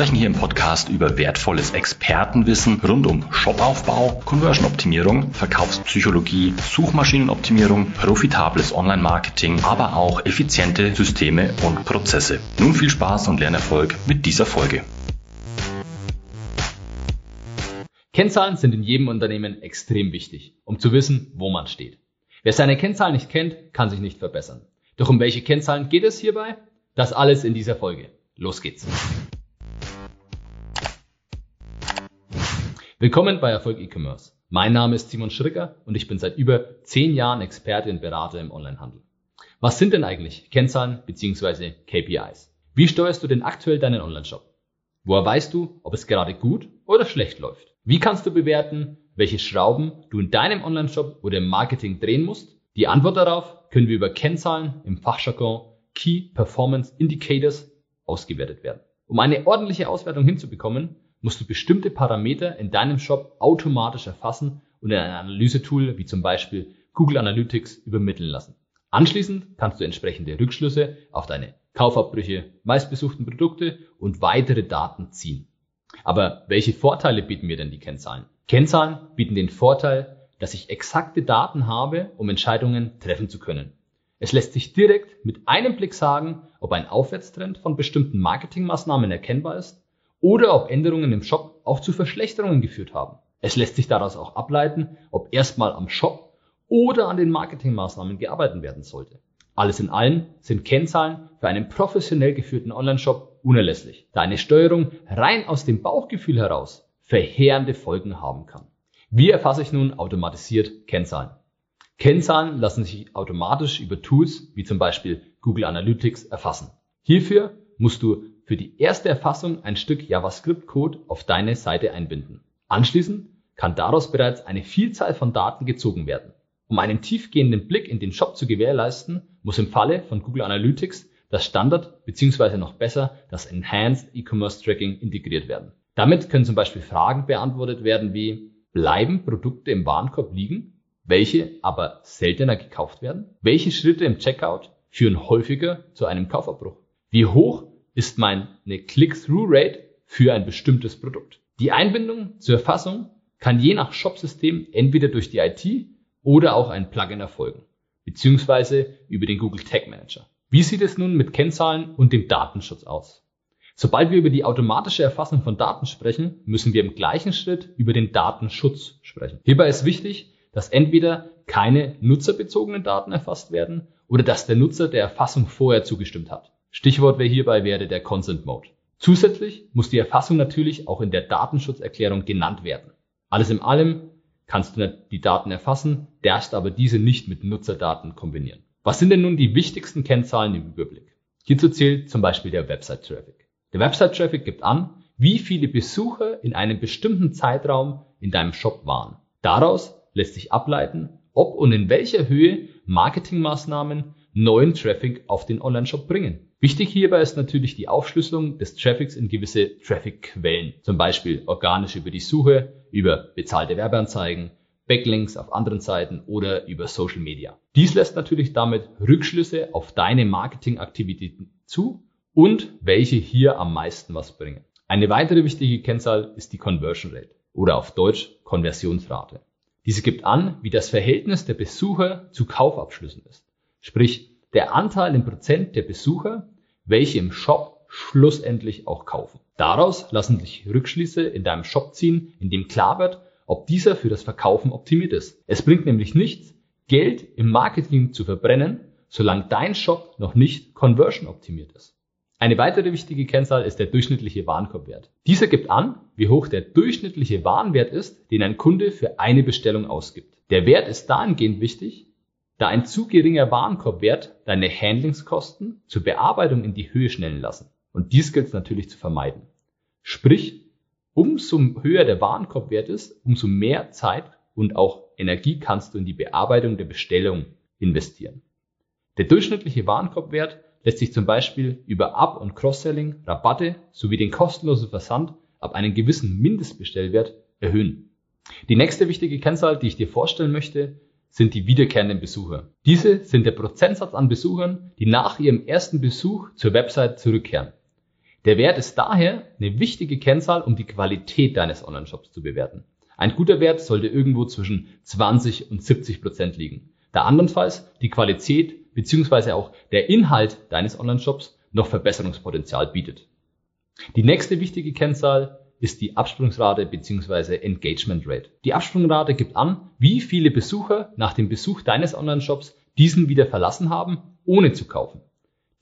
sprechen hier im Podcast über wertvolles Expertenwissen rund um Shopaufbau, Conversion-Optimierung, Verkaufspsychologie, Suchmaschinenoptimierung, profitables Online-Marketing, aber auch effiziente Systeme und Prozesse. Nun viel Spaß und Lernerfolg mit dieser Folge. Kennzahlen sind in jedem Unternehmen extrem wichtig, um zu wissen, wo man steht. Wer seine Kennzahlen nicht kennt, kann sich nicht verbessern. Doch um welche Kennzahlen geht es hierbei? Das alles in dieser Folge. Los geht's. Willkommen bei Erfolg E-Commerce. Mein Name ist Simon Schricker und ich bin seit über zehn Jahren Experte und Berater im Onlinehandel. Was sind denn eigentlich Kennzahlen bzw. KPIs? Wie steuerst du denn aktuell deinen Onlineshop? Woher weißt du, ob es gerade gut oder schlecht läuft? Wie kannst du bewerten, welche Schrauben du in deinem Online-Shop oder im Marketing drehen musst? Die Antwort darauf können wir über Kennzahlen im Fachjargon Key Performance Indicators ausgewertet werden. Um eine ordentliche Auswertung hinzubekommen, musst du bestimmte Parameter in deinem Shop automatisch erfassen und in ein Analysetool wie zum Beispiel Google Analytics übermitteln lassen. Anschließend kannst du entsprechende Rückschlüsse auf deine Kaufabbrüche, meistbesuchten Produkte und weitere Daten ziehen. Aber welche Vorteile bieten mir denn die Kennzahlen? Kennzahlen bieten den Vorteil, dass ich exakte Daten habe, um Entscheidungen treffen zu können. Es lässt sich direkt mit einem Blick sagen, ob ein Aufwärtstrend von bestimmten Marketingmaßnahmen erkennbar ist oder ob Änderungen im Shop auch zu Verschlechterungen geführt haben. Es lässt sich daraus auch ableiten, ob erstmal am Shop oder an den Marketingmaßnahmen gearbeitet werden sollte. Alles in allem sind Kennzahlen für einen professionell geführten Online-Shop unerlässlich, da eine Steuerung rein aus dem Bauchgefühl heraus verheerende Folgen haben kann. Wie erfasse ich nun automatisiert Kennzahlen? Kennzahlen lassen sich automatisch über Tools wie zum Beispiel Google Analytics erfassen. Hierfür musst du für die erste Erfassung ein Stück JavaScript-Code auf deine Seite einbinden. Anschließend kann daraus bereits eine Vielzahl von Daten gezogen werden. Um einen tiefgehenden Blick in den Shop zu gewährleisten, muss im Falle von Google Analytics das Standard bzw. noch besser das Enhanced E-Commerce Tracking integriert werden. Damit können zum Beispiel Fragen beantwortet werden wie, bleiben Produkte im Warenkorb liegen, welche aber seltener gekauft werden? Welche Schritte im Checkout führen häufiger zu einem Kaufabbruch? Wie hoch ist meine Click-Through-Rate für ein bestimmtes Produkt? Die Einbindung zur Erfassung kann je nach Shopsystem entweder durch die IT oder auch ein Plugin erfolgen, beziehungsweise über den Google Tag Manager. Wie sieht es nun mit Kennzahlen und dem Datenschutz aus? Sobald wir über die automatische Erfassung von Daten sprechen, müssen wir im gleichen Schritt über den Datenschutz sprechen. Hierbei ist wichtig, dass entweder keine nutzerbezogenen Daten erfasst werden oder dass der Nutzer der Erfassung vorher zugestimmt hat. Stichwort wäre hierbei wäre der Consent Mode. Zusätzlich muss die Erfassung natürlich auch in der Datenschutzerklärung genannt werden. Alles in allem kannst du die Daten erfassen, darfst aber diese nicht mit Nutzerdaten kombinieren. Was sind denn nun die wichtigsten Kennzahlen im Überblick? Hierzu zählt zum Beispiel der Website-Traffic. Der Website-Traffic gibt an, wie viele Besucher in einem bestimmten Zeitraum in deinem Shop waren. Daraus lässt sich ableiten, ob und in welcher Höhe Marketingmaßnahmen neuen Traffic auf den Online-Shop bringen. Wichtig hierbei ist natürlich die Aufschlüsselung des Traffics in gewisse Traffic-Quellen, zum Beispiel organisch über die Suche, über bezahlte Werbeanzeigen, Backlinks auf anderen Seiten oder über Social Media. Dies lässt natürlich damit Rückschlüsse auf deine Marketingaktivitäten zu und welche hier am meisten was bringen. Eine weitere wichtige Kennzahl ist die Conversion Rate oder auf Deutsch Konversionsrate. Diese gibt an, wie das Verhältnis der Besucher zu Kaufabschlüssen ist. Sprich, der Anteil im Prozent der Besucher, welche im Shop schlussendlich auch kaufen. Daraus lassen sich Rückschlüsse in deinem Shop ziehen, in dem klar wird, ob dieser für das Verkaufen optimiert ist. Es bringt nämlich nichts, Geld im Marketing zu verbrennen, solange dein Shop noch nicht conversion optimiert ist. Eine weitere wichtige Kennzahl ist der durchschnittliche Warenkorbwert. Dieser gibt an, wie hoch der durchschnittliche Warenwert ist, den ein Kunde für eine Bestellung ausgibt. Der Wert ist dahingehend wichtig, da ein zu geringer Warenkorbwert deine Handlingskosten zur Bearbeitung in die Höhe schnellen lassen. Und dies gilt es natürlich zu vermeiden. Sprich, umso höher der Warenkorbwert ist, umso mehr Zeit und auch Energie kannst du in die Bearbeitung der Bestellung investieren. Der durchschnittliche Warenkorbwert lässt sich zum Beispiel über Up- und Cross-Selling, Rabatte sowie den kostenlosen Versand ab einem gewissen Mindestbestellwert erhöhen. Die nächste wichtige Kennzahl, die ich dir vorstellen möchte, sind die wiederkehrenden Besucher. Diese sind der Prozentsatz an Besuchern, die nach ihrem ersten Besuch zur Website zurückkehren. Der Wert ist daher eine wichtige Kennzahl, um die Qualität deines Online-Shops zu bewerten. Ein guter Wert sollte irgendwo zwischen 20 und 70 Prozent liegen. Da andernfalls die Qualität bzw. auch der Inhalt deines Online-Shops noch Verbesserungspotenzial bietet. Die nächste wichtige Kennzahl ist die Absprungsrate bzw. Engagement Rate. Die Absprungrate gibt an, wie viele Besucher nach dem Besuch deines Online-Shops diesen wieder verlassen haben, ohne zu kaufen.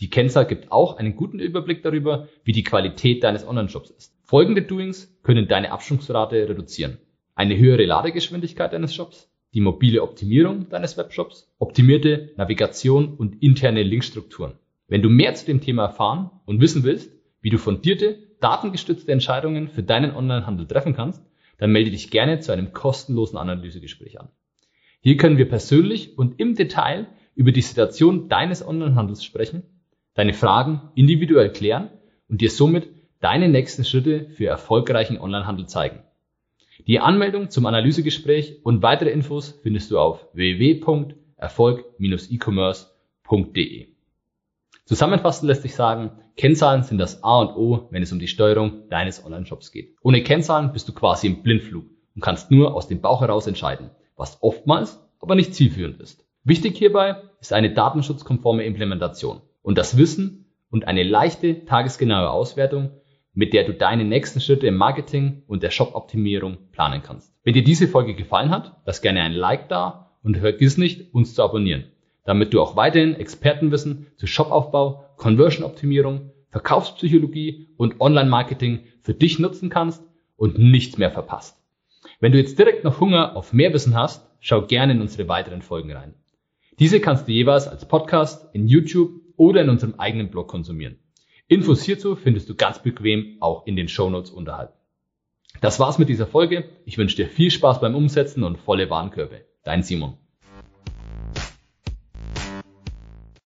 Die Kennzahl gibt auch einen guten Überblick darüber, wie die Qualität deines Online-Shops ist. Folgende Doings können deine Absprungsrate reduzieren eine höhere Ladegeschwindigkeit deines Shops, die mobile Optimierung deines Webshops, optimierte Navigation und interne Linkstrukturen. Wenn du mehr zu dem Thema erfahren und wissen willst, wie du fundierte, datengestützte Entscheidungen für deinen Onlinehandel treffen kannst, dann melde dich gerne zu einem kostenlosen Analysegespräch an. Hier können wir persönlich und im Detail über die Situation deines Onlinehandels sprechen, deine Fragen individuell klären und dir somit deine nächsten Schritte für erfolgreichen Onlinehandel zeigen. Die Anmeldung zum Analysegespräch und weitere Infos findest du auf www.erfolg-e-commerce.de. Zusammenfassend lässt sich sagen, Kennzahlen sind das A und O, wenn es um die Steuerung deines Online-Shops geht. Ohne Kennzahlen bist du quasi im Blindflug und kannst nur aus dem Bauch heraus entscheiden, was oftmals aber nicht zielführend ist. Wichtig hierbei ist eine datenschutzkonforme Implementation und das Wissen und eine leichte tagesgenaue Auswertung mit der du deine nächsten Schritte im Marketing und der Shop-Optimierung planen kannst. Wenn dir diese Folge gefallen hat, lass gerne ein Like da und vergiss nicht, uns zu abonnieren, damit du auch weiterhin Expertenwissen zu Shopaufbau, Conversion-Optimierung, Verkaufspsychologie und Online-Marketing für dich nutzen kannst und nichts mehr verpasst. Wenn du jetzt direkt noch Hunger auf mehr Wissen hast, schau gerne in unsere weiteren Folgen rein. Diese kannst du jeweils als Podcast in YouTube oder in unserem eigenen Blog konsumieren. Infos hierzu findest du ganz bequem auch in den Shownotes unterhalb. Das war's mit dieser Folge. Ich wünsche dir viel Spaß beim Umsetzen und volle Warenkörbe. Dein Simon.